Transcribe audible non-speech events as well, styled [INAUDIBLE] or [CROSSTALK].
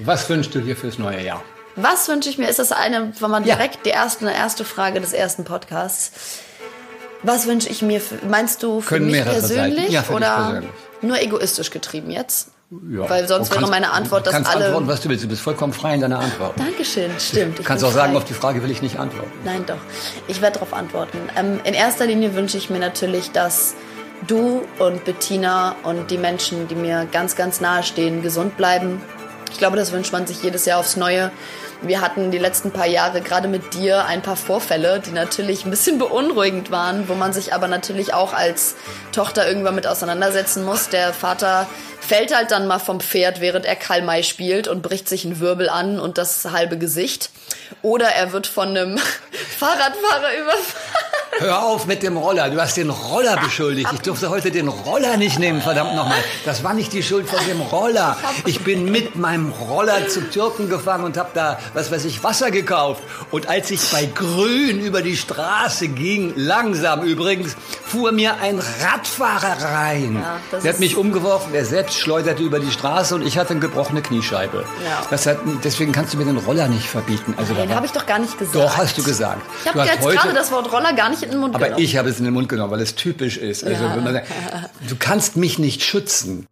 Was wünschst du dir fürs neue Jahr? Was wünsche ich mir? Ist das eine, wenn man ja. direkt die erste, erste Frage des ersten Podcasts. Was wünsche ich mir? Für, meinst du für Können mich persönlich ja, für oder persönlich. nur egoistisch getrieben jetzt? Ja. Weil sonst Du wäre kannst- meine Antwort, du dass kannst alle. antworten, was du willst. Du bist vollkommen frei in deiner Antwort. Dankeschön, stimmt. Du kannst auch sagen, frei. auf die Frage will ich nicht antworten. Nein, doch. Ich werde darauf antworten. Ähm, in erster Linie wünsche ich mir natürlich, dass du und Bettina und die Menschen, die mir ganz, ganz nahe stehen, gesund bleiben. Ich glaube, das wünscht man sich jedes Jahr aufs Neue. Wir hatten die letzten paar Jahre gerade mit dir ein paar Vorfälle, die natürlich ein bisschen beunruhigend waren, wo man sich aber natürlich auch als Tochter irgendwann mit auseinandersetzen muss. Der Vater fällt halt dann mal vom Pferd, während er Karl May spielt und bricht sich einen Wirbel an und das halbe Gesicht. Oder er wird von einem [LAUGHS] Fahrradfahrer überfahren. Hör auf mit dem Roller. Du hast den Roller beschuldigt. Ich durfte heute den Roller nicht nehmen, verdammt nochmal. Das war nicht die Schuld von dem Roller. Ich bin mit meinem Roller zum Türken gefahren und habe da, was weiß ich, Wasser gekauft. Und als ich bei Grün über die Straße ging, langsam übrigens, fuhr mir ein Radfahrer rein. Ja, der hat mich umgeworfen, er selbst schleuderte über die Straße und ich hatte eine gebrochene Kniescheibe. Ja. Das hat, deswegen kannst du mir den Roller nicht verbieten. Also war- habe ich doch gar nicht gesagt. Doch, hast du gesagt. Ich habe jetzt heute- gerade das Wort Roller gar nicht in den Mund aber genommen. ich habe es in den Mund genommen, weil es typisch ist. Also, wenn man, sagt, du kannst mich nicht schützen.